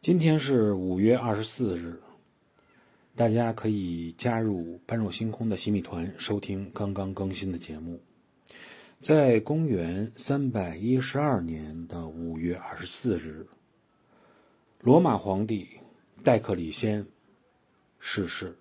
今天是五月二十四日，大家可以加入般若星空的洗米团，收听刚刚更新的节目。在公元三百一十二年的五月二十四日，罗马皇帝戴克里先逝世。